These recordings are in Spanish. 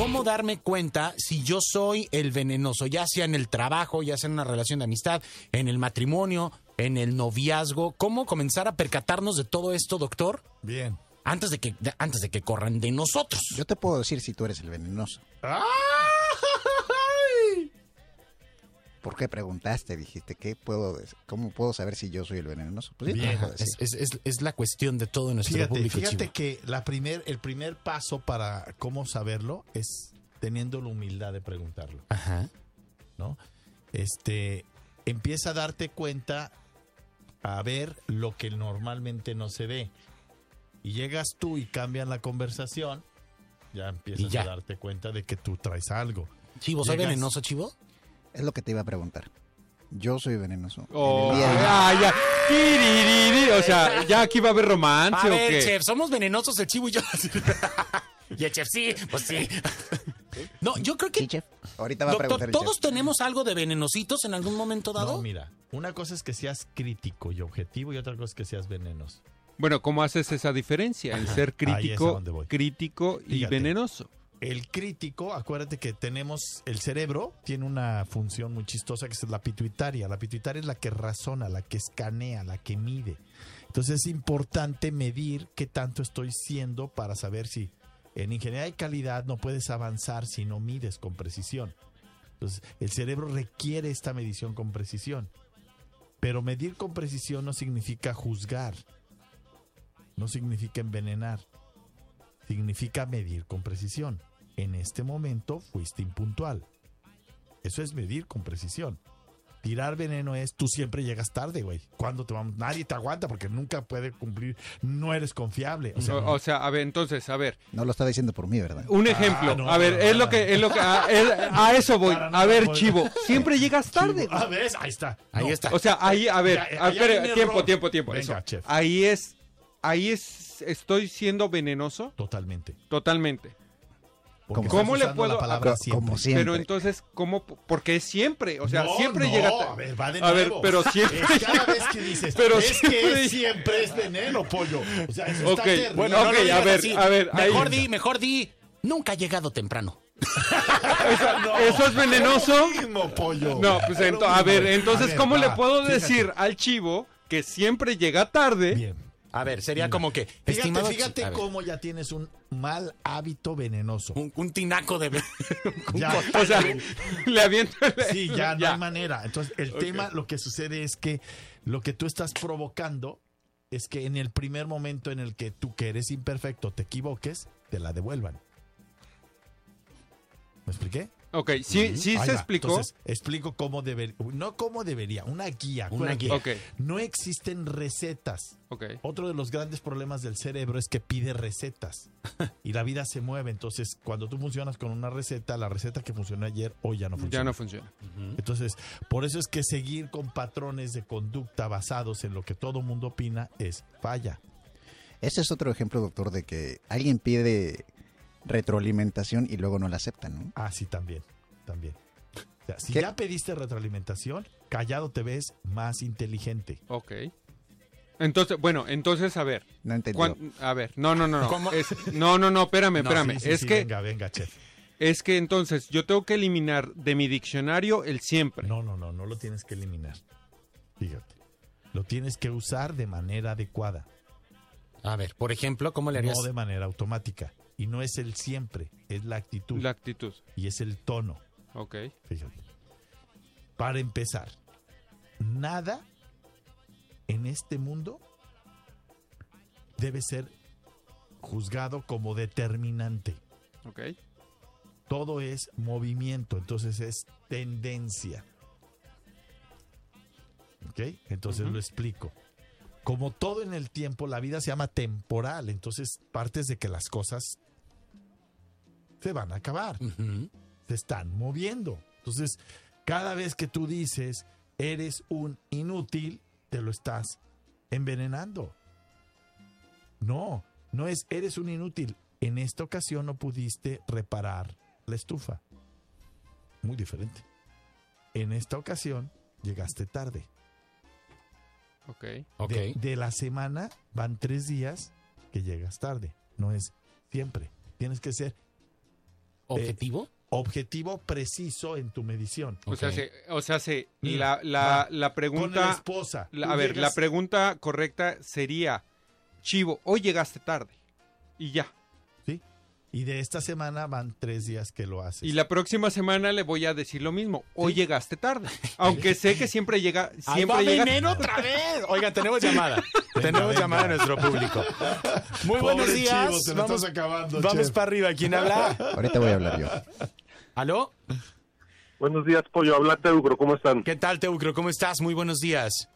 ¿Cómo darme cuenta si yo soy el venenoso, ya sea en el trabajo, ya sea en una relación de amistad, en el matrimonio, en el noviazgo? ¿Cómo comenzar a percatarnos de todo esto, doctor? Bien. Antes de que, de- antes de que corran de nosotros. Yo te puedo decir si tú eres el venenoso. ¡Ay! ¿Por qué preguntaste? Dijiste, ¿qué puedo, ¿cómo puedo saber si yo soy el venenoso? Pues sí, te Bien. lo puedo decir. Es, es- es- es la cuestión de todo nuestro Fíjate, público. fíjate chivo. que la primer, el primer paso para cómo saberlo es teniendo la humildad de preguntarlo, Ajá. ¿no? Este, empieza a darte cuenta a ver lo que normalmente no se ve. Y llegas tú y cambian la conversación, ya empiezas ya. a darte cuenta de que tú traes algo. Chivo, ¿soy venenoso, Chivo? Es lo que te iba a preguntar. Yo soy venenoso. En Oh, ah, ya. O sea, ¿ya aquí va a haber romance A o qué? chef, somos venenosos el Chivo y yo. y el chef, sí, pues sí. No, yo creo que Sí, chef. Ahorita va a preguntar ¿todos chef. tenemos algo de venenositos en algún momento dado? No, mira, una cosa es que seas crítico y objetivo y otra cosa es que seas venenoso. Bueno, ¿cómo haces esa diferencia? El ser crítico, crítico y Fíjate. venenoso. El crítico, acuérdate que tenemos el cerebro, tiene una función muy chistosa que es la pituitaria. La pituitaria es la que razona, la que escanea, la que mide. Entonces es importante medir qué tanto estoy siendo para saber si en ingeniería de calidad no puedes avanzar si no mides con precisión. Entonces el cerebro requiere esta medición con precisión. Pero medir con precisión no significa juzgar, no significa envenenar significa medir con precisión. En este momento fuiste impuntual. Eso es medir con precisión. Tirar veneno es tú siempre llegas tarde, güey. ¿Cuándo te vamos? Nadie te aguanta porque nunca puede cumplir. No eres confiable. O sea, O, o sea, a ver, entonces, a ver, No lo está diciendo por mí, ¿verdad? un ejemplo. Ah, no, a ver, no, es lo que, es lo que, a, es- a eso voy. Para A ver, no, Chivo, siempre llegas tarde. Ah, güey. ¿ves? Ahí está. Ahí está. O sea, ahí, a ver, Ya, a ver, un tiempo, error. tiempo, tiempo. Venga, eso. chef. Ahí es, ahí es, estoy siendo venenoso Totalmente. totalmente. Porque ¿Cómo le puedo- la palabra Co- siempre. como siempre. Pero entonces, ¿cómo? Porque es siempre, o sea, No, siempre no, llega A ver, va de A ver, nuevo. pero siempre. Es cada vez que dices, Pero es siempre- que siempre es veneno, pollo. O sea, eso está Ok, terrible. bueno, No, a ver, así. a ver, ahí- Mejor di, mejor di. Nunca ha llegado temprano. No, ¿Eso es venenoso? mismo, pollo. No, pues ento- a ver, entonces, A ver, ¿cómo le puedo fíjate. decir al chivo que siempre llega tarde? Bien. A ver, sería como que. Fíjate, estimado- fíjate cómo ya tienes un mal hábito venenoso. Un, un tinaco de. Ya, O sea, le aviento el- sí, ya no hay manera. Entonces, el tema, lo que sucede es que lo que tú estás provocando es que en el primer momento en el que tú que eres imperfecto te equivoques, te la devuelvan. ¿Me expliqué? Ok, sí, sí Ahí se va. explicó. Entonces, explico cómo debería, no cómo debería, una guía. Una guía. Ok, No existen recetas. ok. Otro de los grandes problemas del cerebro es que pide recetas y la vida se mueve. Entonces, cuando tú funcionas con una receta, la receta que funcionó ayer hoy ya no funciona. Ya no funciona. Entonces, por eso es que seguir con patrones de conducta basados en lo que todo mundo opina es falla. Ese es otro ejemplo, doctor, de que alguien pide retroalimentación y luego no la aceptan, ¿no? Ah, sí, también. También. O sea, si ¿Qué? ya pediste retroalimentación, callado te ves más inteligente. Ok. Entonces, bueno, entonces, a ver. No entendió. cuan- a ver, no, no, no, no. No, no, no, espérame, No, espérame. sí, sí, es sí, que, Venga, venga, chef. es que entonces yo tengo que eliminar de mi diccionario el siempre. No, no, no, no lo tienes que eliminar. Fíjate. Lo tienes que usar de manera adecuada, A ver, por ejemplo, ¿cómo le harías? no de manera automática. Y no es el siempre, es la actitud La actitud. y es el tono. Ok. Fíjate. Para empezar, nada en este mundo debe ser juzgado como determinante. Ok. Todo es movimiento, entonces es tendencia. ¿Ok? Entonces lo explico. Como todo en el tiempo, la vida se llama temporal, entonces partes de que las cosas se van a acabar se están moviendo. Entonces, cada vez que tú dices eres un inútil, te lo estás envenenando. No, no es eres un inútil. En esta ocasión no pudiste reparar la estufa. Muy diferente. En esta ocasión llegaste tarde. Ok. Ok. De, de la semana van tres días que llegas tarde. No es siempre. Tienes que ser ¿Objetivo? objetivo preciso en tu medición. O sea, se, o sea, se, Mira, la, la, la Con la pregunta, esposa. la- a ver, la pregunta correcta sería, Chivo, hoy llegaste tarde. Y ya. Y de esta semana van tres días que lo haces. Y la próxima semana le voy a decir lo mismo. Hoy llegaste tarde. Aunque sé que siempre llega, siempre va llega. Veneno otra vez. Oigan, tenemos llamada. tenemos venga. llamada de nuestro público. Muy Pobre buenos días. Chivo, te vamos estás acabando, vamos chef. para arriba. ¿Quién habla? Ahorita voy a hablar yo. ¿Aló? Buenos días, Pollo. Habla Teucro, ¿cómo están? ¿Qué tal, Teucro? ¿Cómo estás? Muy buenos días.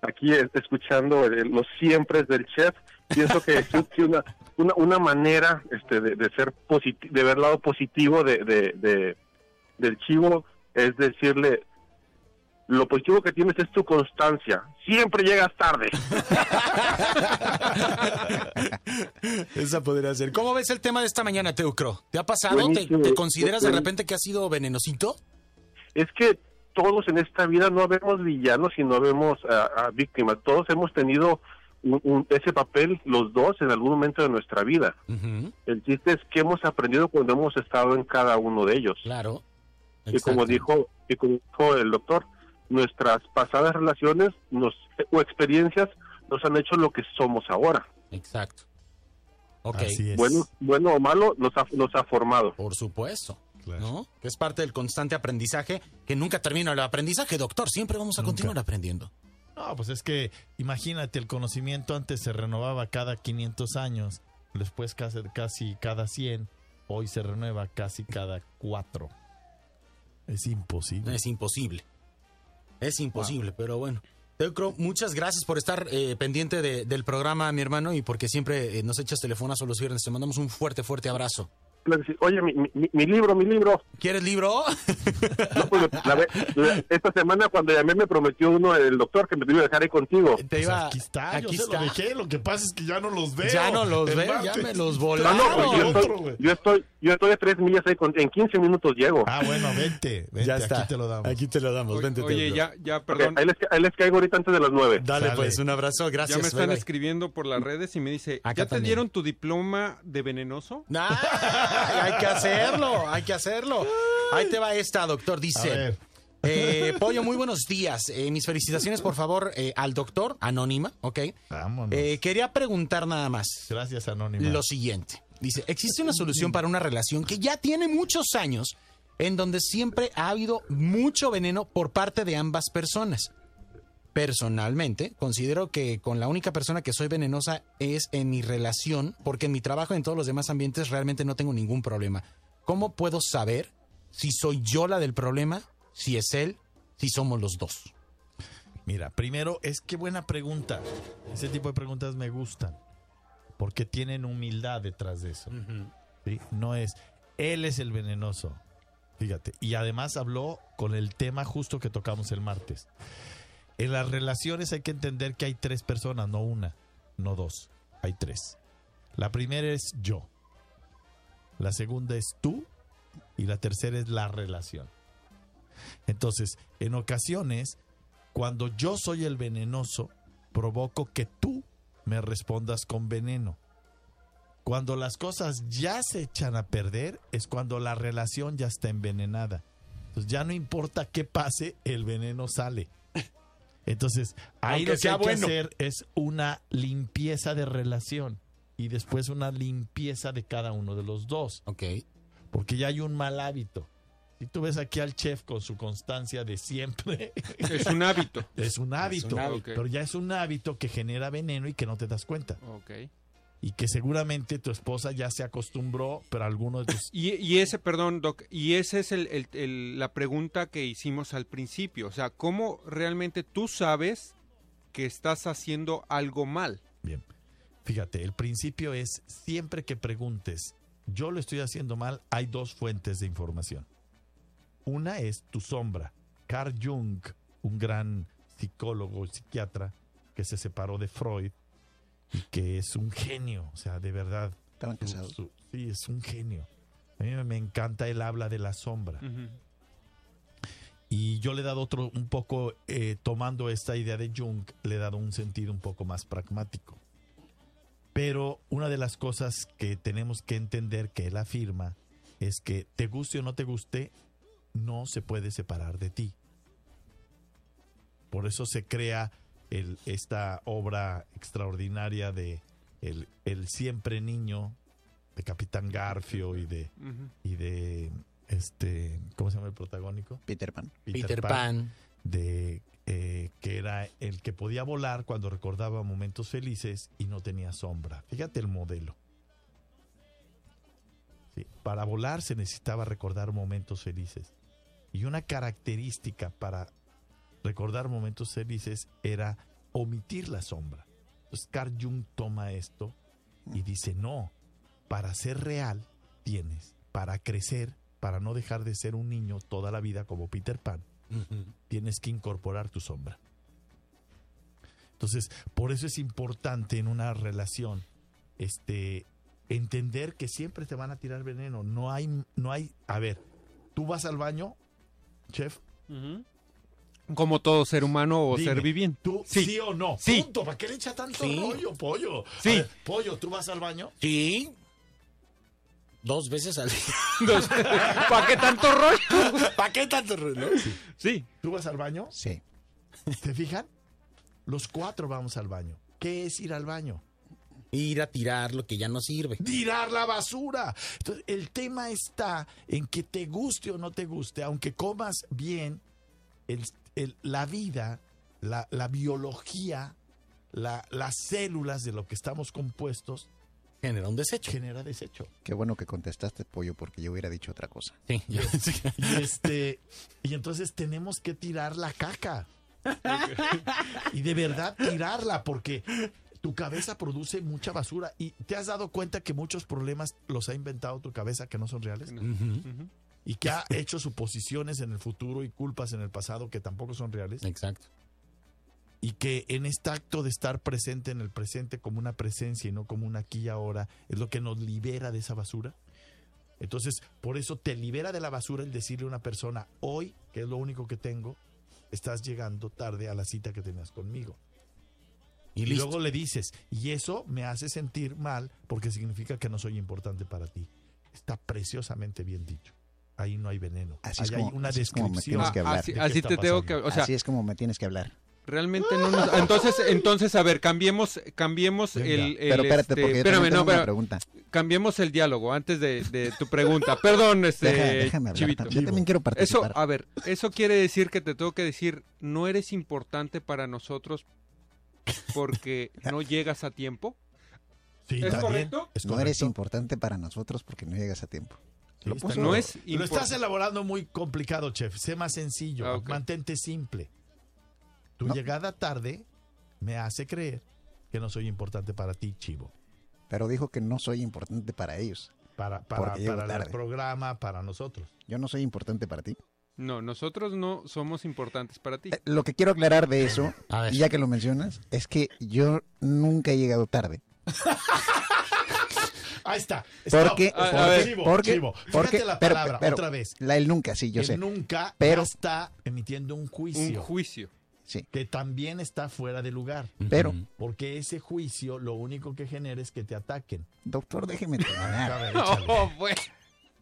Aquí eh, escuchando eh, los siempre del chef. Pienso que es una, una, una manera este, de, de ser de ver el lado positivo de, de, de- del chivo es decirle lo positivo que tienes es tu constancia. Siempre llegas tarde. Esa podría ser. ¿Cómo ves el tema de esta mañana, Teucro? ¿Te ha pasado? ¿Te, consideras de repente que ha sido venenosito? es que todos en esta vida no vemos villanos y no vemos a, a víctimas. Todos hemos tenido un- un- ese papel, los dos, en algún momento de nuestra vida. El chiste es que hemos aprendido cuando hemos estado en cada uno de ellos. Claro. Y como dijo, y como dijo el doctor, nuestras pasadas relaciones nos, o experiencias nos han hecho lo que somos ahora. Exacto. Ok. Así es. Bueno, bueno o malo, nos ha, nos ha formado. Por supuesto. Claro. ¿No? Que es parte del constante aprendizaje, que nunca termina el aprendizaje, doctor. Siempre vamos a Nunca. continuar aprendiendo. No, pues es que imagínate, el conocimiento antes se renovaba cada 500 años, después casi, casi cada 100, hoy se renueva casi cada 4. Es imposible. Es imposible. Es imposible, pero bueno. Teucro, muchas gracias por estar eh, pendiente de- del programa, mi hermano, y porque siempre eh, nos echas teléfonos los viernes. Te mandamos un fuerte, fuerte abrazo. Oye, mi, mi- mi libro, mi libro. ¿Quieres libro? No, pues, la ve- la- esta semana cuando llamé me prometió uno, el doctor, que me iba a dejar ahí contigo. Te Pues iba- aquí está, aquí yo se está. lo dejé, lo que pasa es que ya no los veo. Ya no los veo, ya me los volaron. no, pues, yo, estoy, yo estoy yo estoy a tres millas ahí, con- en 15 minutos llego. Ah, bueno, vente, vente, ya está. aquí te lo damos. Aquí te lo damos. Oye, Vente, oye, ya, ya, perdón. ahí, les, ahí les caigo ahorita antes de las nueve. Dale, pues, un abrazo. Gracias. ya me están bye, bye. escribiendo por las redes y me dice, Acá ¿ya te también. dieron tu diploma de venenoso? Ay, hay que hacerlo, hay que hacerlo. Ahí te va esta, doctor. Dice, eh, Pollo, muy buenos días. Eh, mis felicitaciones, por favor, eh, al doctor, anónima, ¿ok? Vámonos. Eh, quería preguntar nada más Gracias, Anónima. lo siguiente. Dice, existe una solución para una relación que ya tiene muchos años en donde siempre ha habido mucho veneno por parte de ambas personas. Personalmente, considero que con la única persona que soy venenosa es en mi relación, porque en mi trabajo y en todos los demás ambientes realmente no tengo ningún problema. ¿Cómo puedo saber si soy yo la del problema, si es él, si somos los dos? Mira, primero, es que buena pregunta. Ese tipo de preguntas me gustan. Porque tienen humildad detrás de eso. ¿sí? No es, él es el venenoso. Fíjate. Y además habló con el tema justo que tocamos el martes. En las relaciones hay que entender que hay tres personas, no una, no dos. Hay tres. La primera es yo. La segunda es tú. Y la tercera es la relación. Entonces, en ocasiones, cuando yo soy el venenoso, provoco que tú me respondas con veneno. Cuando las cosas ya se echan a perder, es cuando la relación ya está envenenada. Entonces ya no importa qué pase, el veneno sale. Entonces, ahí Aunque lo que hay que bueno. hacer es una limpieza de relación y después una limpieza de cada uno de los dos Ok. porque ya hay un mal hábito. Si tú ves aquí al chef con su constancia de siempre, Es un hábito. es un hábito, hábito. pero ya es un hábito que genera veneno y que no te das cuenta. Ok. Y que seguramente tu esposa ya se acostumbró, pero alguno de tus... Y, y ese, perdón, Doc, y esa es el- el- el- la pregunta que hicimos al principio. O sea, ¿cómo realmente tú sabes que estás haciendo algo mal? Bien, fíjate, el principio es siempre que preguntes, yo lo estoy haciendo mal, hay dos fuentes de información. Una es tu sombra. Carl Jung, un gran psicólogo, psiquiatra, que se separó de Freud que es un genio, o sea, de verdad. Estaban casados. su- sí, es un genio. A mí me encanta, él habla de la sombra. Y yo le he dado otro, un poco, eh, tomando esta idea de Jung, le he dado un sentido un poco más pragmático. Pero una de las cosas que tenemos que entender que él afirma es que te guste o no te guste, no se puede separar de ti. Por eso se crea el- esta obra extraordinaria de el, el siempre niño de Capitán Garfio y de y de este ¿cómo se llama el protagónico? Peter Pan. Peter, Pan. de eh, que era el que podía volar cuando recordaba momentos felices y no tenía sombra. Fíjate el modelo. Sí, para volar se necesitaba recordar momentos felices. Y una característica para recordar momentos felices era omitir la sombra. Entonces Carl Jung toma esto y dice, no, para ser real tienes, para crecer, para no dejar de ser un niño toda la vida como Peter Pan, tienes que incorporar tu sombra. Entonces, por eso es importante en una relación este entender que siempre te van a tirar veneno, no hay no hay, a ver, tú vas al baño, chef, Ujú. Como todo ser humano o Dime, ser viviente. tú sí, Sí. o no. Sí. Punto, ¿para qué le echa tanto Sí. rollo, pollo? Sí. ver, pollo, tú vas al baño? Sí. Dos veces al día. ¿Para qué tanto rollo? ¿Para qué tanto reloj? Sí. ¿Tú vas al baño? Sí. ¿Te fijan? Los cuatro vamos al baño. ¿Qué es ir al baño? Ir a tirar lo que ya no sirve. tirar la basura. Entonces, el tema está en que te guste o no te guste, aunque comas bien, el- el- la vida, la, la biología, la- las células de lo que estamos compuestos Genera un desecho. genera desecho. Qué bueno que contestaste, pollo, porque yo hubiera dicho otra cosa. Sí. Y, este, y entonces tenemos que tirar la caca. Y de verdad tirarla, porque tu cabeza produce mucha basura. Y te has dado cuenta que muchos problemas los ha inventado tu cabeza que no son reales. Y que ha hecho suposiciones en el futuro y culpas en el pasado que tampoco son reales Exacto. y que en este acto de estar presente en el presente como una presencia y no como un aquí y ahora es lo que nos libera de esa basura. Entonces, por eso te libera de la basura el decirle a una persona, hoy, que es lo único que tengo, estás llegando tarde a la cita que tenías conmigo. Y, Y, luego le dices, y eso me hace sentir mal porque significa que no soy importante para ti. Está preciosamente bien dicho. Ahí no hay veneno. Así es hay como- una así es como me tienes que hablar. así qué así está te tengo que... pasando. O sea, Así es como me tienes que hablar. realmente no nos... Entonces, entonces a ver, cambiemos, cambiemos el... el, Pero espérate, este, espérame, no, una pero pregunta. cambiemos el diálogo antes de, de tu pregunta. Perdón, este, Deja- déjame hablar. Chivito. Yo también quiero Eso, participar. a ver, eso quiere decir que te tengo que decir, no eres importante para nosotros porque no llegas a tiempo. Sí, ¿Es correcto? es no eres importante para nosotros porque no llegas a tiempo. Lo puso-. No es Lo estás elaborando muy complicado, chef. Sé más sencillo. Ah. Mantente simple. Tu No. llegada tarde me hace creer que no soy importante para ti, chivo. Pero dijo que no soy importante para ellos. Para, para, para el programa, para nosotros. Yo no soy importante para ti. No, nosotros no somos importantes para ti. Eh, Lo que quiero aclarar de eso, ya que lo mencionas, es que yo nunca he llegado tarde. Ahí está. Porque, Stop. A- a porque, ver. Chivo, porque, chivo. porque- Fíjate la pero- palabra, pero- otra vez. La el nunca, sí, yo que sé. nunca Pero- está emitiendo un Un juicio juicio. Sí, que también está fuera de lugar. pero. Porque ese juicio lo único que genera es que te ataquen. doctor, déjeme terminar. Oh, bueno.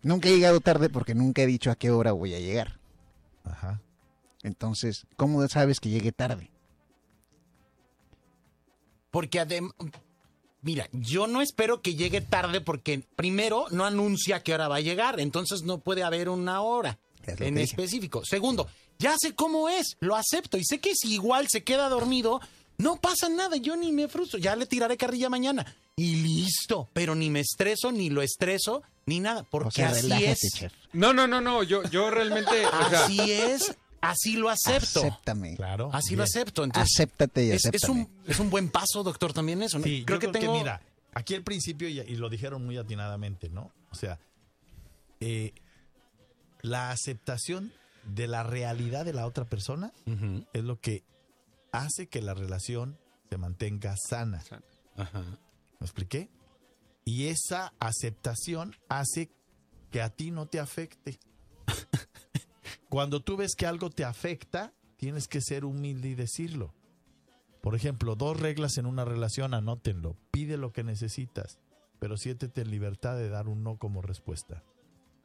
Nunca he llegado tarde porque nunca he dicho a qué hora voy a llegar. Ajá. Entonces, ¿cómo sabes que llegué tarde? Porque además, mira, yo no espero que llegue tarde porque primero no anuncia qué hora va a llegar, entonces no puede haber una hora Es en específico. Segundo, ya sé cómo es, lo acepto y sé que si igual se queda dormido, no pasa nada, yo ni me frustro, ya le tiraré carrilla mañana y listo, pero ni me estreso, ni lo estreso, ni nada, porque O sea, así relájate, es. chef. No, no, no, no. Yo, yo realmente. O sea, Así es, así lo acepto. Acéptame. Claro. Así bien. lo acepto. Entonces, Acéptate y es, es un, es un buen paso, doctor, también eso. ¿no? Sí, creo yo que creo tengo. que mira, aquí al principio, y, y lo dijeron muy atinadamente, ¿no? O sea, eh, la aceptación de la realidad de la otra persona es lo que hace que la relación se mantenga sana. ajá. ¿Me expliqué? Y esa aceptación hace que a ti no te afecte. Cuando tú ves que algo te afecta, tienes que ser humilde y decirlo. Por ejemplo, dos reglas en una relación, anótenlo. Pide lo que necesitas, pero siéntete en libertad de dar un no como respuesta.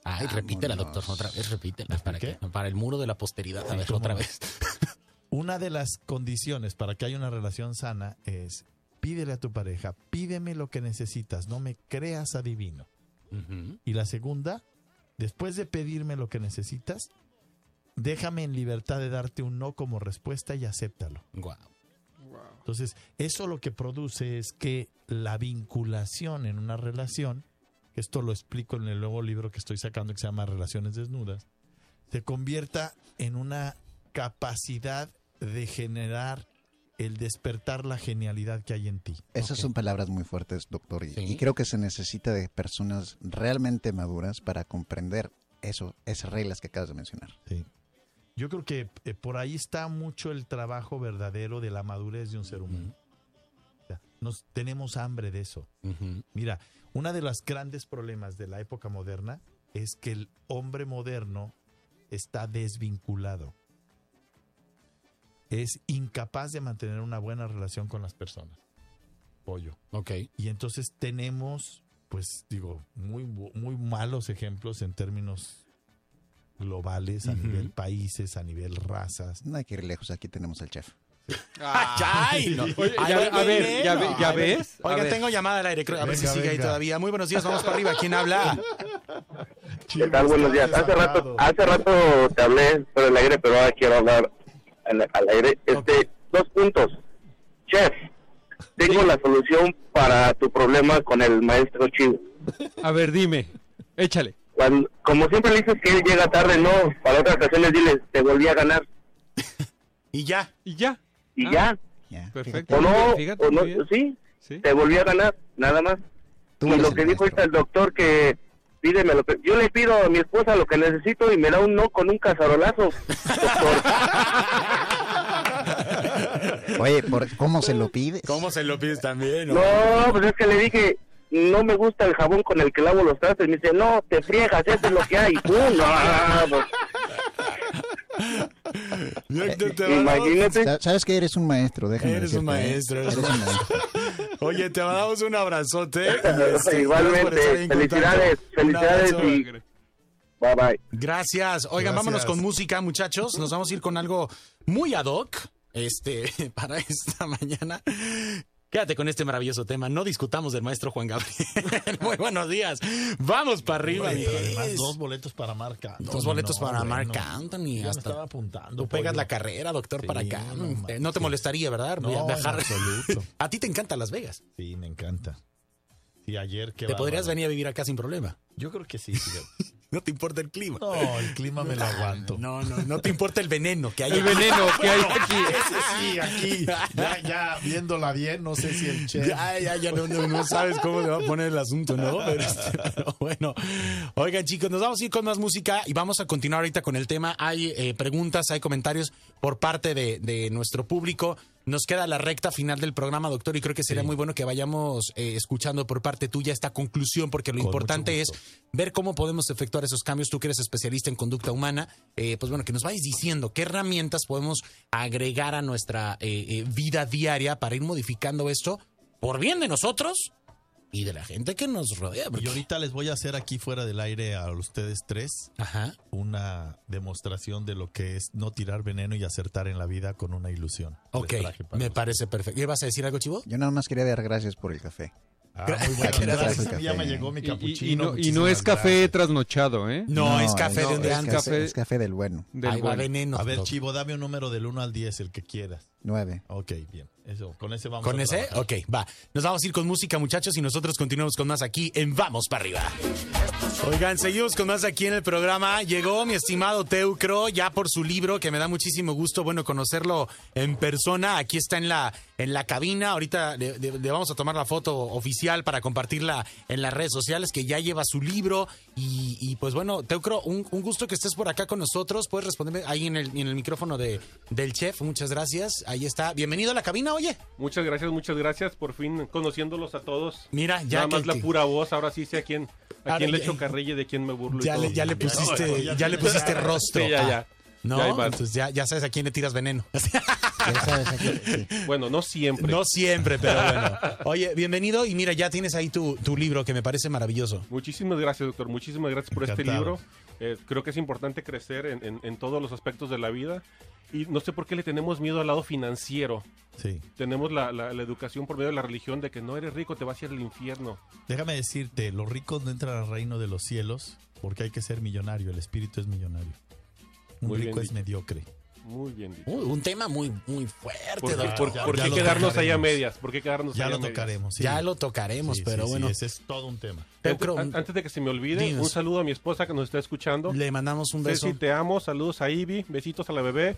Ay, repítela, doctor, otra vez, repítela. ¿Para qué? Para el muro de la posteridad. A ver, ¿cómo otra vez. Una de las condiciones para que haya una relación sana es pídele a tu pareja, pídeme lo que necesitas, no me creas adivino. Y la segunda, después de pedirme lo que necesitas, déjame en libertad de darte un no como respuesta y acéptalo. Guau. Entonces, eso lo que produce es que la vinculación en una relación, esto lo explico en el nuevo libro que estoy sacando que se llama Relaciones Desnudas, se convierta en una capacidad de generar el despertar la genialidad que hay en ti. Esas son palabras muy fuertes, doctor. Y, Sí. y creo que se necesita de personas realmente maduras para comprender eso, esas reglas que acabas de mencionar. Sí. Yo creo que eh, por ahí está mucho el trabajo verdadero de la madurez de un ser humano. O sea, nos tenemos hambre de eso. Mira, uno de los grandes problemas de la época moderna es que el hombre moderno está desvinculado. Es incapaz de mantener una buena relación con las personas. Pollo. Ok. Y entonces tenemos, pues digo, muy, muy malos ejemplos en términos globales, a nivel países, a nivel razas. No hay que ir lejos, aquí tenemos al chef. ¡Ay! no. Oye, Ay, ya, ay, a ver, ya, ve- ya ves. Oiga, ver. tengo llamada al aire. creo- A ver si Venga, sigue ahí todavía. Muy buenos días, vamos para arriba. ¿Quién habla? ¿Qué tal? Buenos días. Hace rato, hace rato te hablé por el aire, pero ahora quiero hablar al, al aire. Este, Dos puntos. Chef, tengo la solución para tu problema con el maestro Chivo. A ver, dime. Échale. Cuando, como siempre le dices que él llega tarde, no. Para otras ocasiones dile, te volví a ganar. Y ya. Y ya. Y Ah, ya. Ya, Perfecto. O no, fíjate, o no, sí, Sí. te volví a ganar, nada más. Tú y lo que dijo ahorita el doctor que pídeme lo que yo le pido a mi esposa lo que necesito y me da un no con un cacerolazo. Doctor, Oye, ¿por ¿cómo se lo pide? ¿Cómo se lo pides también? no, pues es que le dije, no me gusta el jabón con el que lavo los trastes. Me dice, no, te friegas, eso es lo que hay. ¡Pum! No, pues, imagínate. Sa- Sabes que eres un maestro, déjame Eres un ¿eh? maestro, Eres un maestro. Oye, te mandamos un abrazote. este, Igualmente, felicidades, felicidades y bye bye. Gracias. Oigan, Gracias. vámonos con música, muchachos. Nos vamos a ir con algo muy ad hoc este, para esta mañana. Quédate con este maravilloso tema. No discutamos del maestro Juan Gabriel. Muy buenos días. Vamos para arriba. Además, dos boletos para marca. Dos boletos para Marc Anthony. Ya me Hasta estaba apuntando. tú pegas pollo. la carrera, doctor, Sí, para acá. no te molestaría, ¿verdad? No, Viajar. en absoluto. A ti te encanta Las Vegas. Sí, me encanta. Sí, ayer que Te podrías venir a vivir acá sin problema. Yo creo que sí. No te importa el clima. No, el clima me lo aguanto. No, no, no te importa el veneno que hay El aquí. veneno que hay aquí. Ese sí, aquí. Ya, ya, viéndola bien, no sé si el chef. Ya, ya, ya no, no, no sabes cómo le va a poner el asunto, ¿no? Pero, pero bueno. Oigan, chicos, nos vamos a ir con más música y vamos a continuar ahorita con el tema. Hay eh, preguntas, hay comentarios por parte de, de nuestro público. Nos queda la recta final del programa, doctor, y creo que sería Sí. muy bueno que vayamos eh, escuchando por parte tuya esta conclusión, porque lo Con importante es ver cómo podemos efectuar esos cambios. Tú que eres especialista en conducta humana, eh, pues bueno, que nos vayas diciendo qué herramientas podemos agregar a nuestra eh, eh, vida diaria para ir modificando esto por bien de nosotros y de la gente que nos rodea. porque- Y ahorita les voy a hacer aquí fuera del aire a ustedes tres Ajá. una demostración de lo que es no tirar veneno y acertar en la vida con una ilusión. Ok, me ustedes. parece perfecto. ¿Y vas a decir algo, Chivo? Yo nada más quería dar gracias por el café. Ah, muy bueno. Gracias. Gracias. Ya me Café. llegó mi Y- y- capuchino. Y, no, y no muchísimas es café gracias. trasnochado, ¿eh? No, es café no, de un día es café- Es café del bueno. Del Ahí va veneno. A ver. Chivo, dame un número del 1 al 10, el que quieras. Nueve. Ok, bien. Eso, con ese vamos ¿Con a ese? trabajar. Ok, va. Nos vamos a ir con música, muchachos, y nosotros continuamos con más aquí en Vamos para arriba. Oigan, seguimos con más aquí en el programa. Llegó mi estimado Teucro, ya por su libro, que me da muchísimo gusto, bueno, conocerlo en persona. Aquí está en la, en la cabina. Ahorita le, le- le vamos a tomar la foto oficial para compartirla en las redes sociales, que ya lleva su libro. Y, y, pues bueno, Teucro, un, un gusto que estés por acá con nosotros. Puedes responderme ahí en el, en el micrófono de, del chef. Muchas gracias. Ahí está. Bienvenido a la cabina, oye. Muchas gracias, muchas gracias. Por fin conociéndolos a todos. Mira, ya Nada más la pura voz. Ahora sí sé a quién, a Ahora quién le ya- echo carrilla de quién me burlo. y Ya todo. le, ya le pusiste, ya le pusiste rostro. Sí, ya, Ah, ya. No, Ya entonces ya, ya sabes a quién le tiras veneno. Ya sabes, aquí, sí. Bueno, no siempre. No siempre, pero bueno. Oye, bienvenido y mira, ya tienes ahí tu, tu libro que me parece maravilloso. Muchísimas gracias, doctor. Muchísimas gracias por este libro. Eh, creo que es importante crecer en, en- en todos los aspectos de la vida. Y no sé por qué le tenemos miedo al lado financiero. Sí. Tenemos la, la- la educación por medio de la religión de que no eres rico, te vas a ir al infierno. Déjame decirte, los ricos no entran al reino de los cielos porque hay que ser millonario, el espíritu es millonario. Un Muy rico es dicho. mediocre. Muy bien dicho. Uy, un tema muy, muy fuerte, ¿Por, qué- doctor. por- ya- por ya qué quedarnos ahí a medias? ¿Por qué quedarnos Ya ahí lo a medias? tocaremos. sí. Ya lo tocaremos, Sí, pero sí, bueno. sí, ese es todo un tema. Teucro, An- Antes de que se me olvide, Dinos. un saludo a mi esposa que nos está escuchando. le mandamos un beso. Ceci, te amo. Saludos a Ivy. Besitos a la bebé.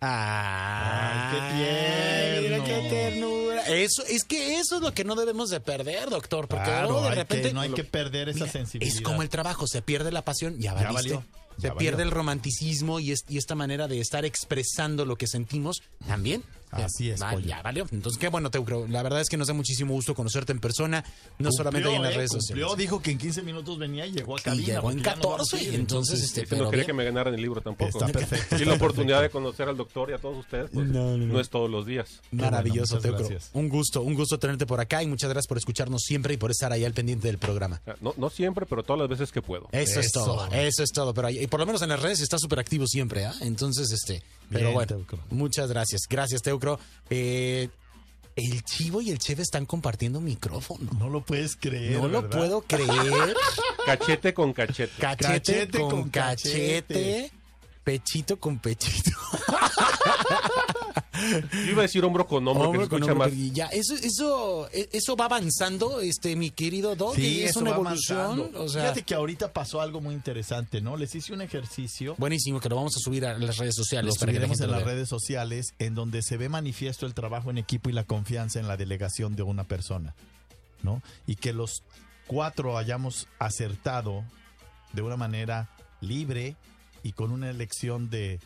Ay, qué tierno. qué ternura. Eso, es que eso es lo que no debemos de perder, doctor, porque Claro, luego de repente que- no hay que perder esa Mira, sensibilidad. Es como el trabajo, se pierde la pasión, ya valiste. valió, se pierde el romanticismo y, es- y esta manera de estar expresando lo que sentimos también. Así es, va- pollo. Ya valió. Entonces, qué bueno, Teucro. La verdad es que nos da muchísimo gusto conocerte en persona, no solamente ahí en las eh, redes cumplió, sociales. dijo que en 15 minutos venía y llegó a Y cabina. llegó en porque ya nos vamos a 14, ir, entonces, este, pero no quería bien. que me ganaran el libro tampoco. Está perfecto. Y la oportunidad de conocer al doctor y a todos ustedes, pues, No, no, no. no es todos los días. Maravilloso, bueno, Teucro. gracias. Un gusto, un gusto tenerte por acá y muchas gracias por escucharnos siempre y por estar ahí al pendiente del programa. Ah, No, no siempre, pero todas las veces que puedo. Eso, es todo, eso es todo. Pero ahí- y por lo menos en las redes está súper activo siempre, ¿ah? Entonces, este. Pero Bien, bueno, Teucro. muchas gracias. Gracias, Teucro. Eh, el Chivo y el Cheve están compartiendo micrófono. No lo puedes creer. No lo ¿verdad? puedo creer. Cachete con cachete. Cachete, Cachete con, con cachete, cachete. Pechito con pechito. Yo iba a decir hombro con hombro, Hombro que se con escucha hombro, más. ya, eso, eso, eso va avanzando, este, mi querido Doc. Sí, es eso una va evolución. avanzando. O sea, Fíjate que ahorita pasó algo muy interesante, ¿no? Les hice un ejercicio. buenísimo que lo vamos a subir a las redes sociales Lo para que la subiremos gente en lo las redes sociales en donde se ve manifiesto el trabajo en equipo y la confianza en la delegación de una persona, ¿no? Y que los cuatro hayamos acertado de una manera libre y con una elección de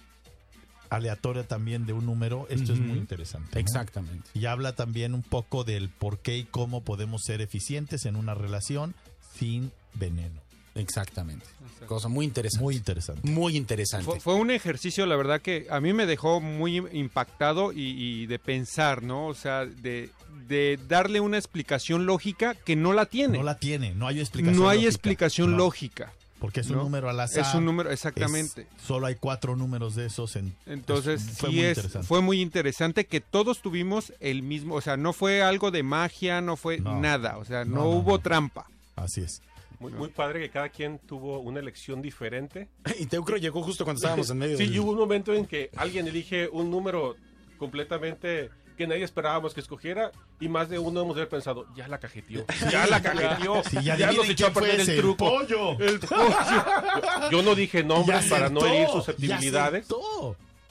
aleatoria también de un número, esto es muy interesante. ¿no? Exactamente. Y habla también un poco del por qué y cómo podemos ser eficientes en una relación sin veneno. Exactamente. Cosa muy interesante. Muy interesante. Muy interesante. Fue, fue un ejercicio, la verdad, que a mí me dejó muy impactado y, y de pensar, ¿no? O sea, de, de darle una explicación lógica que no la tiene. No la tiene, no hay explicación. No hay lógica. explicación No, lógica. Porque es un ¿no? número al azar. Es un número, exactamente. Es- solo hay cuatro números de esos. En, Entonces, es- fue sí muy es, interesante. fue muy interesante que todos tuvimos el mismo, o sea, no fue algo de magia, no fue No. nada, o sea, no, No, no, hubo no. trampa. Así es. Muy, muy padre que cada quien tuvo una elección diferente. Y Teucro llegó justo cuando estábamos en medio Sí, del- y hubo un momento en que alguien elige un número completamente que nadie esperábamos que escogiera y más de uno hemos de haber pensado, ya la cajeteó, ya la cajeteó, Sí, ya, ya nos echó a perder el truco. pollo. El pollo. Yo, no dije nombres para no herir susceptibilidades.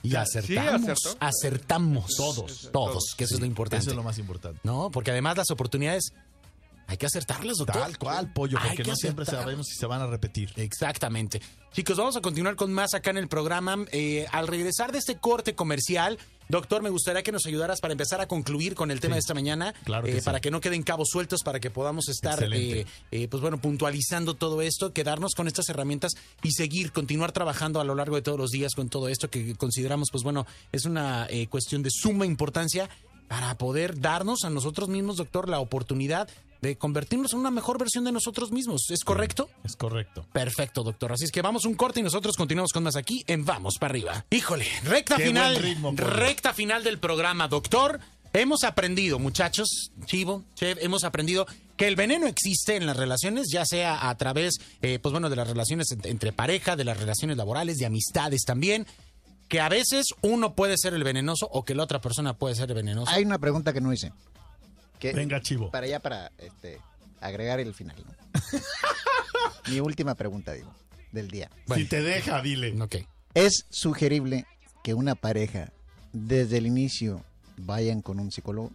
Y acertamos. sí, acertamos. Todos. Todos, que eso es lo importante. Eso es lo más importante. No, porque además las oportunidades hay que acertarlas, doctor. Tal cual, pollo, porque que no siempre sabemos si se van a repetir. Exactamente. Chicos, vamos a continuar con más acá en el programa. Eh, al regresar de este corte comercial, doctor, me gustaría que nos ayudaras para empezar a concluir con el tema Sí, de esta mañana. claro que eh, sí. Para que no queden cabos sueltos, para que podamos estar, eh, eh, pues bueno, puntualizando todo esto, quedarnos con estas herramientas y seguir, continuar trabajando a lo largo de todos los días con todo esto que consideramos, pues bueno, es una eh, cuestión de suma importancia para poder darnos a nosotros mismos, doctor, la oportunidad de convertirnos en una mejor versión de nosotros mismos. ¿Es correcto? Es correcto. Perfecto, doctor. Así es que vamos un corte y nosotros continuamos con más aquí en Vamos para arriba. Híjole, recta Qué final. buen ritmo, Pablo. recta final del programa, doctor. Hemos aprendido, muchachos, Chivo, Chev, hemos aprendido que el veneno existe en las relaciones, ya sea a través, eh, pues bueno, de las relaciones ent- entre pareja, de las relaciones laborales, de amistades también, que a veces uno puede ser el venenoso o que la otra persona puede ser el venenoso. Hay una pregunta que no hice. Que Venga, chivo. Para allá, para este, agregar el final. ¿no? Mi última pregunta, digo, del día. Bueno. Si te deja, dile. Ok. ¿Es sugerible que una pareja desde el inicio vayan con un psicólogo?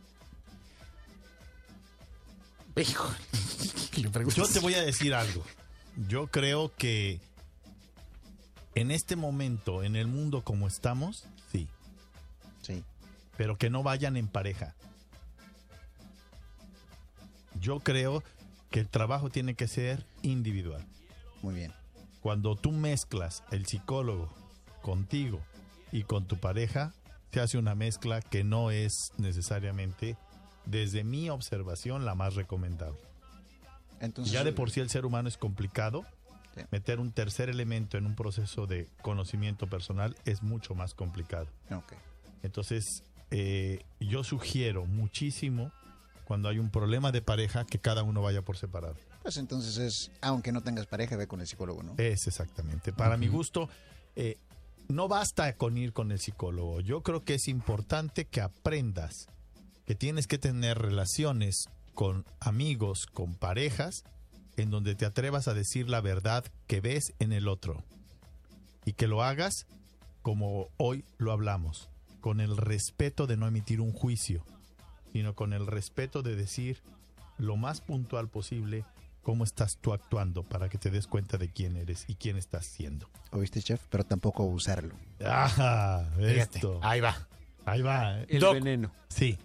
Pregunto. Yo te voy a decir algo. Yo creo que en este momento, en el mundo como estamos, sí. Sí. Pero que no vayan en pareja. Yo creo que el trabajo tiene que ser individual. Muy bien. Cuando tú mezclas el psicólogo contigo y con tu pareja, se hace una mezcla que no es necesariamente, desde mi observación, la más recomendable. Entonces, Ya de por sí el ser humano es complicado. Sí. Meter un tercer elemento en un proceso de conocimiento personal es mucho más complicado. Entonces, eh, yo sugiero muchísimo cuando hay un problema de pareja que cada uno vaya por separado. Pues entonces es, aunque no tengas pareja, ve con el psicólogo, ¿no? Es exactamente. Para mi gusto, eh, no basta con ir con el psicólogo. Yo creo que es importante que aprendas que tienes que tener relaciones con amigos, con parejas, en donde te atrevas a decir la verdad que ves en el otro. Y que lo hagas como hoy lo hablamos, con el respeto de no emitir un juicio, sino con el respeto de decir lo más puntual posible cómo estás tú actuando para que te des cuenta de quién eres y quién estás siendo. ¿Oíste, chef? Pero tampoco usarlo. ¡Ah! Fíjate, Esto. ahí va. Ahí va. ¿eh? El Doc. veneno. Sí.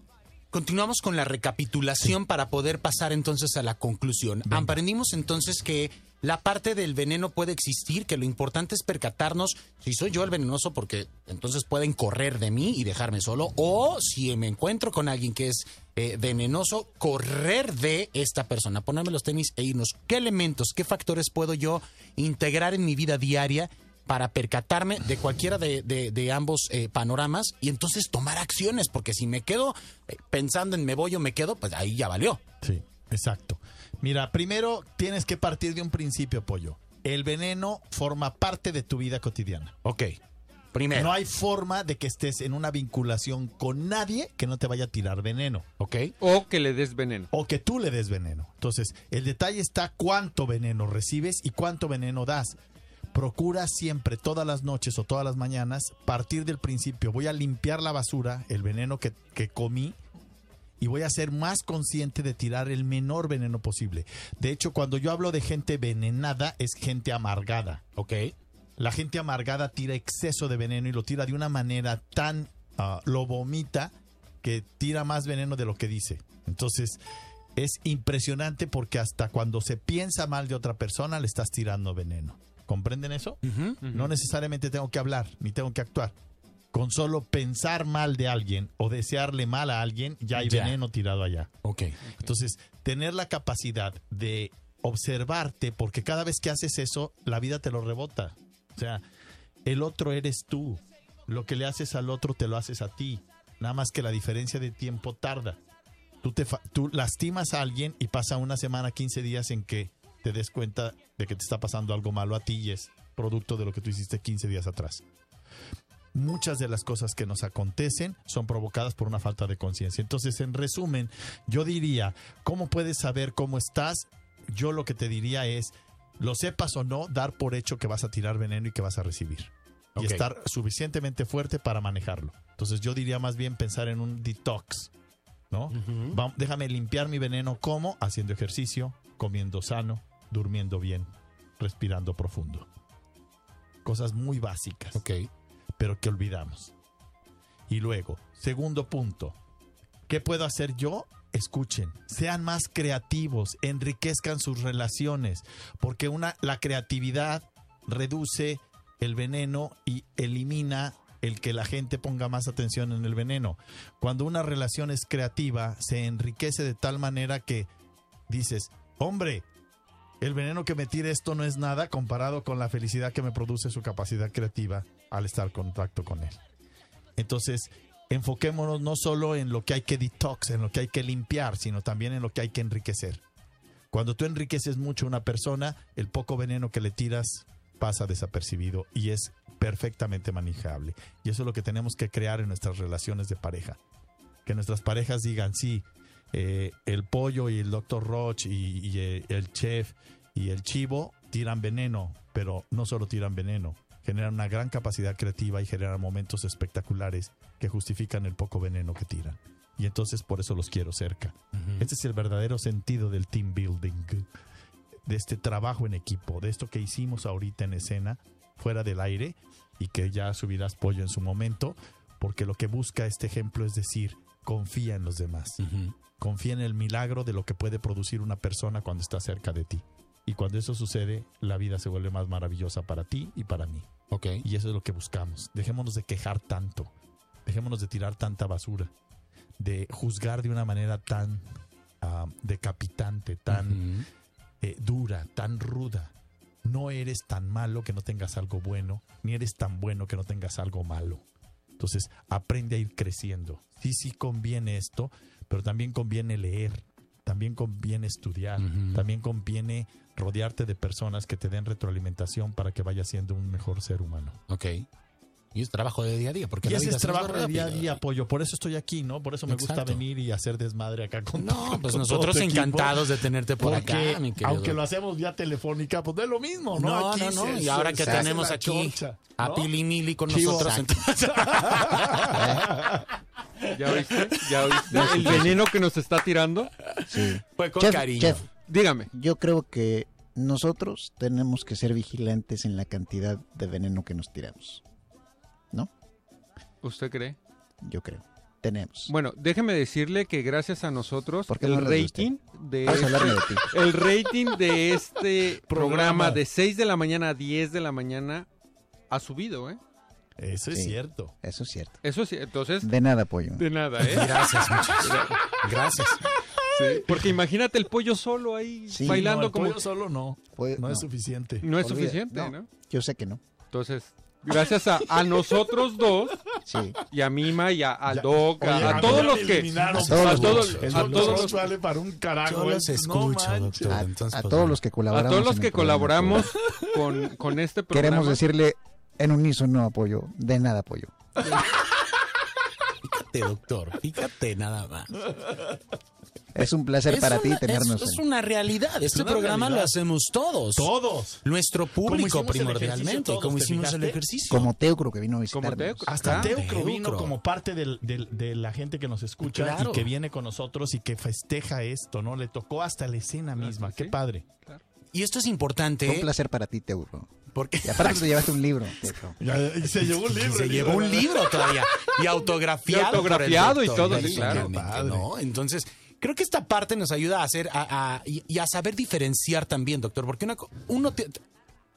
Continuamos con la recapitulación para poder pasar entonces a la conclusión. Venga. Aprendimos entonces que la parte del veneno puede existir, que lo importante es percatarnos si soy yo el venenoso porque entonces pueden correr de mí y dejarme solo, o si me encuentro con alguien que es eh, venenoso, correr de esta persona, ponerme los tenis e irnos. ¿Qué elementos, qué factores puedo yo integrar en mi vida diaria? para percatarme de cualquiera de, ambos eh, panoramas y entonces tomar acciones, porque si me quedo eh, pensando en me voy o me quedo, pues ahí ya valió. Sí, exacto. Mira, primero tienes que partir de un principio, pollo. El veneno forma parte de tu vida cotidiana. Ok. Primero. No hay forma de que estés en una vinculación con nadie que no te vaya a tirar veneno. Ok. O que le des veneno. O que tú le des veneno. Entonces, el detalle está cuánto veneno recibes y cuánto veneno das. Procura siempre, todas las noches o todas las mañanas, partir del principio. Voy a limpiar la basura, el veneno que, que comí, y voy a ser más consciente de tirar el menor veneno posible. De hecho, cuando yo hablo de gente venenada, es gente amargada. Ok. La gente amargada tira exceso de veneno y lo tira de una manera tan ah, lo vomita que tira más veneno de lo que dice. Entonces, es impresionante porque hasta cuando se piensa mal de otra persona le estás tirando veneno. ¿Comprenden eso? No necesariamente tengo que hablar ni tengo que actuar. Con solo pensar mal de alguien o desearle mal a alguien, ya hay Ya. veneno tirado allá. Ok. Entonces, tener la capacidad de observarte, porque cada vez que haces eso, la vida te lo rebota. O sea, el otro eres tú. Lo que le haces al otro te lo haces a ti. Nada más que la diferencia de tiempo tarda. Tú, te tú lastimas a alguien y pasa una semana, 15 días en que te des cuenta de que te está pasando algo malo a ti y es producto de lo que tú hiciste 15 días atrás muchas de las cosas que nos acontecen son provocadas por una falta de conciencia. Entonces, en resumen, yo diría, ¿cómo puedes saber cómo estás? Yo lo que te diría es, lo sepas o no, dar por hecho que vas a tirar veneno y que vas a recibir. Y estar suficientemente fuerte para manejarlo. Entonces, yo diría más bien pensar en un detox, ¿no? Va- déjame limpiar mi veneno, ¿cómo? Haciendo ejercicio, comiendo sano, durmiendo bien, respirando profundo. Cosas muy básicas Ok. Pero que olvidamos. Y luego, segundo punto, ¿qué puedo hacer yo? Escuchen, sean más creativos, enriquezcan sus relaciones, porque una, la creatividad reduce el veneno y elimina el que la gente ponga más atención en el veneno. Cuando una relación es creativa, se enriquece de tal manera que dices, hombre, el veneno que me tira esto no es nada comparado con la felicidad que me produce su capacidad creativa al estar en contacto con él. Entonces, enfoquémonos no solo en lo que hay que detox, en lo que hay que limpiar, sino también en lo que hay que enriquecer. Cuando tú enriqueces mucho a una persona, el poco veneno que le tiras pasa desapercibido y es perfectamente manejable. Y eso es lo que tenemos que crear en nuestras relaciones de pareja. Que nuestras parejas digan, sí, eh, el pollo y el doctor Roch y, y, eh, el chef y el chivo tiran veneno, pero no solo tiran veneno, generan una gran capacidad creativa y generan momentos espectaculares que justifican el poco veneno que tiran. Y entonces por eso los quiero cerca. Este es el verdadero sentido del team building, de este trabajo en equipo, de esto que hicimos ahorita en escena, fuera del aire, y que ya subirás pollo en su momento, porque lo que busca este ejemplo es decir, confía en los demás. Confía en el milagro de lo que puede producir una persona cuando está cerca de ti. Y cuando eso sucede, la vida se vuelve más maravillosa para ti y para mí. Ok. Y eso es lo que buscamos. Dejémonos de quejar tanto. dejémonos de tirar tanta basura, de juzgar de una manera tan ah, decapitante, tan eh, dura, tan ruda. No eres tan malo que no tengas algo bueno, ni eres tan bueno que no tengas algo malo. Entonces, aprende a ir creciendo. Sí, sí conviene esto, pero también conviene leer, también conviene estudiar, también conviene rodearte de personas que te den retroalimentación para que vayas siendo un mejor ser humano. Ok. Y es trabajo de día a día. Porque Y la ese vida es trabajo de día a día, apoyo. Por eso estoy aquí, ¿no? Por eso me gusta venir y hacer desmadre acá con No, pues con nosotros equipo. encantados de tenerte por acá, mi aunque lo hacemos vía telefónica, pues no es lo mismo, ¿no? No, Aquí no, no. se- Y ahora que tenemos aquí a. Pili Mili con Chivo. nosotros, entonces. ¿Ya oíste? ¿Ya oíste? El veneno que nos está tirando. Sí. Fue con Chef, cariño. chef, Dígame. yo creo que nosotros tenemos que ser vigilantes en la cantidad de veneno que nos tiramos. ¿No? ¿Usted cree? Yo creo. Tenemos. Bueno, déjeme decirle que gracias a nosotros ¿Por qué el no rating de este, el rating de este programa Programa. de 6 de la mañana a 10 de la mañana ha subido, ¿eh? Eso es Sí. cierto. Eso es cierto. Eso sí, entonces De nada, pollo. de nada, ¿eh? Gracias, muchachos. Gracias. Sí, Porque imagínate el pollo solo ahí Sí, bailando no, el como pollo solo no. Pollo- No, es suficiente. no es Olvida- suficiente, no. ¿no? Yo sé que no. Entonces, gracias a, a nosotros dos Sí. y a Mima y a, a Doc, a, Oye, a todos los que. A todos a los todos, a los vale para un carajo. Yo los escucho, manches. doctor. A, Entonces, a todos los que a colaboramos. todos los que colaboramos con, con este programa. Queremos decirle en unísono apoyo. De nada, apoyo. Fíjate, doctor. Fíjate nada más. Es un placer Es para ti tenernos. Es, es una realidad. Este una programa realidad. lo hacemos todos. Todos. Nuestro público hicimos el primordialmente. ejercicio todos, como ¿te hicimos el ejercicio. Como Teucro que vino a Como visitarnos. Teucro. Hasta Teucro vino como parte del- del- de la gente que nos escucha Claro. y que viene con nosotros y que festeja esto, ¿no? Le tocó hasta la escena misma. Qué sí. padre. Y esto es importante. Fue un placer para ti, Teucro. Porque Y aparte te llevaste un libro, y se llevó un libro. se llevó un libro todavía. Y autografiado. Y autografiado por el y todo, sí, claro. Entonces, creo que esta parte nos ayuda a hacer a, a- y, y a saber diferenciar también, doctor, porque una uno te-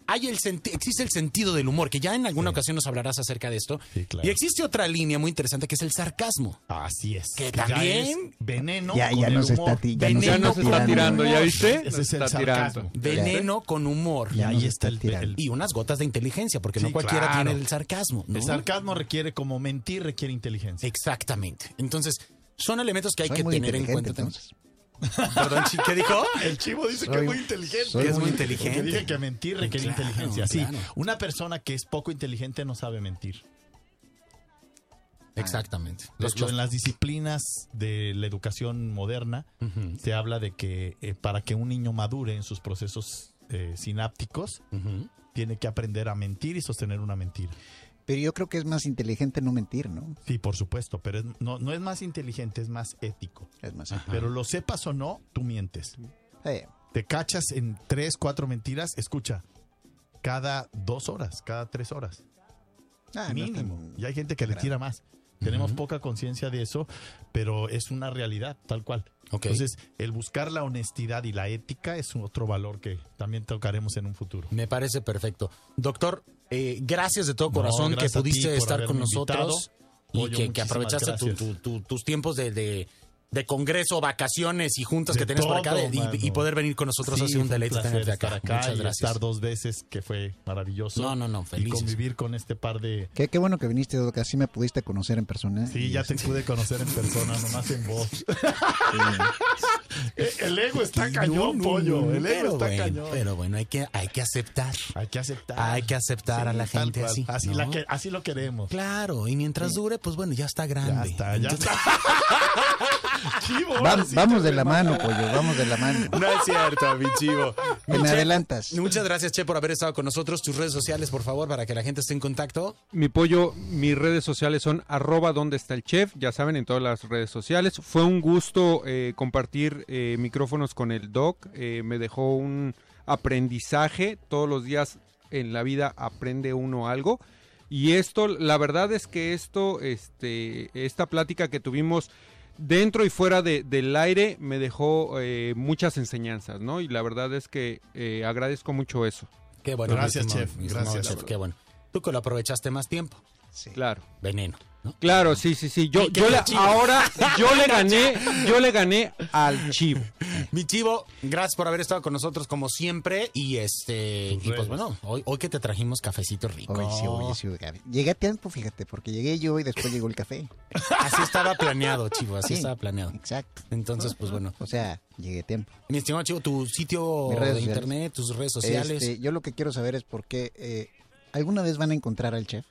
hay el existe el sentido del humor, que ya en alguna ocasión nos hablarás acerca de esto. Sí, claro. Y existe otra línea muy interesante que es el sarcasmo. Así es. Que también- es veneno. Ya, con ya el nos humor. está, nos Veneno Ya nos está tirando, ¿ya viste? Ese es el está sarcasmo. tirando. Veneno con humor. Y ahí está el, tirando. el- Y unas gotas de inteligencia, porque no cualquiera claro. tiene el sarcasmo. ¿no? el sarcasmo requiere como mentir, requiere inteligencia. Exactamente. Entonces, son elementos que hay Soy que tener en cuenta. también. Perdón, ¿qué dijo? El chivo dice que es muy inteligente. soy Que es muy inteligente. Dije que mentir requiere Claro, inteligencia. Sí, una persona que es poco inteligente no sabe mentir. Exactamente. De Los- hecho, los- en las disciplinas de la educación moderna se habla de que eh, para que un niño madure en sus procesos eh, sinápticos, tiene que aprender a mentir y sostener una mentira. Pero yo creo que es más inteligente no mentir, ¿no? Sí, por supuesto, pero es- no, no es más inteligente, es más ético. Es más. Pero lo sepas o no, tú mientes. Eh, Te cachas en tres, cuatro mentiras, escucha, cada dos horas, cada tres horas. ah, no mínimo. tan- y hay gente que le tira más. Tenemos poca conciencia de eso, pero es una realidad, tal cual. Ok. Entonces, el buscar la honestidad y la ética es un otro valor que también tocaremos en un futuro. Me parece perfecto. Doctor, eh, gracias de todo No, corazón que pudiste estar con invitado. nosotros y que, aprovechaste tu- gracias. tu- tu- tus tiempos de, de- de congreso, vacaciones y juntas De que tienes por acá y- y, poder venir con nosotros Sí, ha sido un deleite tenerte acá. estar acá Muchas y gracias. estar dos veces, que fue maravilloso. No, no, no, Y felices. convivir con este par de... Qué, qué bueno que viniste, Doc. Así me pudiste conocer en persona. Sí, Y ya te pude conocer en persona, nomás en voz. sí. Eh, El ego está cañón, no, pollo. no, El ego pero está bueno, cañón. Pero bueno, hay que, hay que aceptar. Hay que aceptar. Hay que aceptar a la gente cual. así. Así, la que- así lo queremos. Claro, y mientras dure, pues bueno, ya está Ya grande. está, ya Entonces- está. Chivo, ahora Va- sí vamos de la mano, pollo. Vamos de la mano. No es cierto, mi chivo. Me Che, adelantas. Muchas gracias, Che, por haber estado con nosotros. Tus redes sociales, por favor, para que la gente esté en contacto. Mi pollo, mis redes sociales son arroba donde está el chef, ya saben, en todas las redes sociales. Fue un gusto eh, compartir eh, micrófonos con el doc, eh, me dejó un aprendizaje, todos los días en la vida aprende uno algo. Y esto, la verdad es que esto, este, esta plática que tuvimos dentro y fuera de- del aire me dejó eh, muchas enseñanzas, ¿no? Y la verdad es que eh, agradezco mucho eso. Qué bueno. Gracias, estimado- chef. Gracias. chef, Qué bueno. Tú que lo aprovechaste más tiempo. Sí. Claro. Veneno. ¿No? Claro, sí, sí, sí. Yo, ¿Y qué yo le- ahora yo le gané, yo le gané al Chivo. Mi chivo, gracias por haber estado con nosotros como siempre. Y este, y pues bueno, hoy, hoy que te trajimos cafecito rico. Hoy sí, hoy sí, Gaby. Llegué a tiempo, fíjate, porque llegué yo y después llegó el café. Así estaba planeado, chivo, así Sí. estaba planeado. Exacto. Entonces, pues bueno. O sea, llegué a tiempo. Mi estimado chivo, tu sitio de sociales. internet, tus redes sociales. Este, yo lo que quiero saber es por qué eh, alguna vez van a encontrar al chef.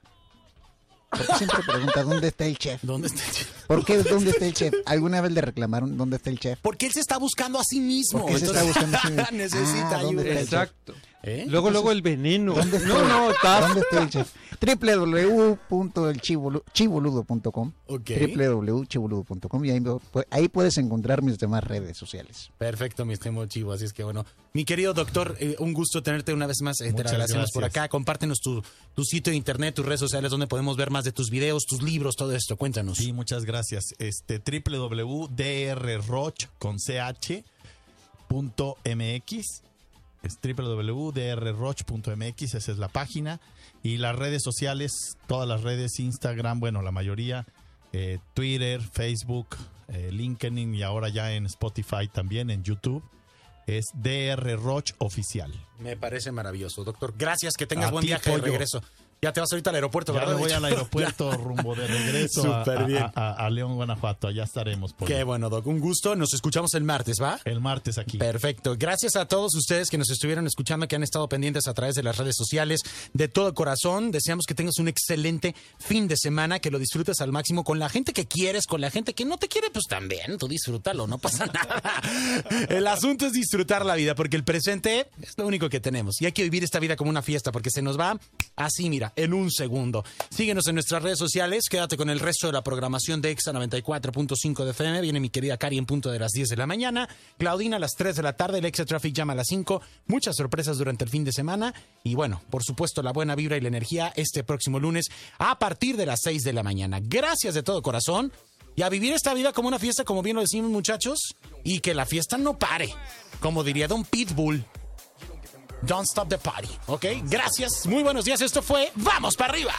Porque siempre pregunta dónde está el chef. ¿Dónde está el chef? ¿Por qué dónde está el chef? ¿Alguna vez le reclamaron dónde está el chef? Porque él se está buscando a sí mismo. Porque él se está buscando a sí mismo. Necesita Ah, ¿dónde ayuda. Exacto. ¿Eh? Luego, luego el veneno. ¿Dónde está No, no, estás- ¿Dónde está el chef? www.elchiboludo.com Ok. www.chiboludo.com y ahí, ahí puedes encontrar mis demás redes sociales. Perfecto, mi estimado chivo. Así es que bueno, mi querido doctor, eh, un gusto tenerte una vez más. eh, te agradecemos por acá. Compártenos tu, tu sitio de internet, tus redes sociales, donde podemos ver más de tus videos, tus libros, todo esto. Cuéntanos. Sí, muchas gracias. Este www.drroch con ch punto mx es www.drroch.mx, esa es la página. Y las redes sociales, todas las redes, Instagram, bueno, la mayoría, eh, Twitter, Facebook, eh, LinkedIn y ahora ya en Spotify también, en YouTube, es DR Roch Oficial. Me parece maravilloso, doctor. Gracias, que tengas A buen ti, viaje de regreso. Ya te vas ahorita al aeropuerto, Ya ¿verdad? me voy al aeropuerto rumbo de regreso a, bien. a- a León, Guanajuato. Allá estaremos. por Qué bueno, Doc. Un gusto. Nos escuchamos el martes, ¿va? el martes aquí. Perfecto. Gracias a todos ustedes que nos estuvieron escuchando, que han estado pendientes a través de las redes sociales. De todo corazón, deseamos que tengas un excelente fin de semana, que lo disfrutes al máximo con la gente que quieres, con la gente que no te quiere, pues también, tú disfrútalo, no pasa nada. El asunto es disfrutar la vida, porque el presente es lo único que tenemos. Y hay que vivir esta vida como una fiesta, porque se nos va así, mira, en un segundo. Síguenos en nuestras redes sociales, quédate con el resto de la programación de Exa 94.5 de FM. Viene mi querida Cari en punto de las 10 de la mañana. Claudina a las 3 de la tarde, el Exa Traffic llama a las 5. Muchas sorpresas durante el fin de semana. Y bueno, por supuesto, la buena vibra y la energía este próximo lunes a partir de las 6 de la mañana. Gracias de todo corazón. Y a vivir esta vida como una fiesta, como bien lo decimos muchachos, y que la fiesta no pare. Como diría Don Pitbull. Don't stop the party, ¿ok? Gracias, muy buenos días. Esto fue Vamos para arriba.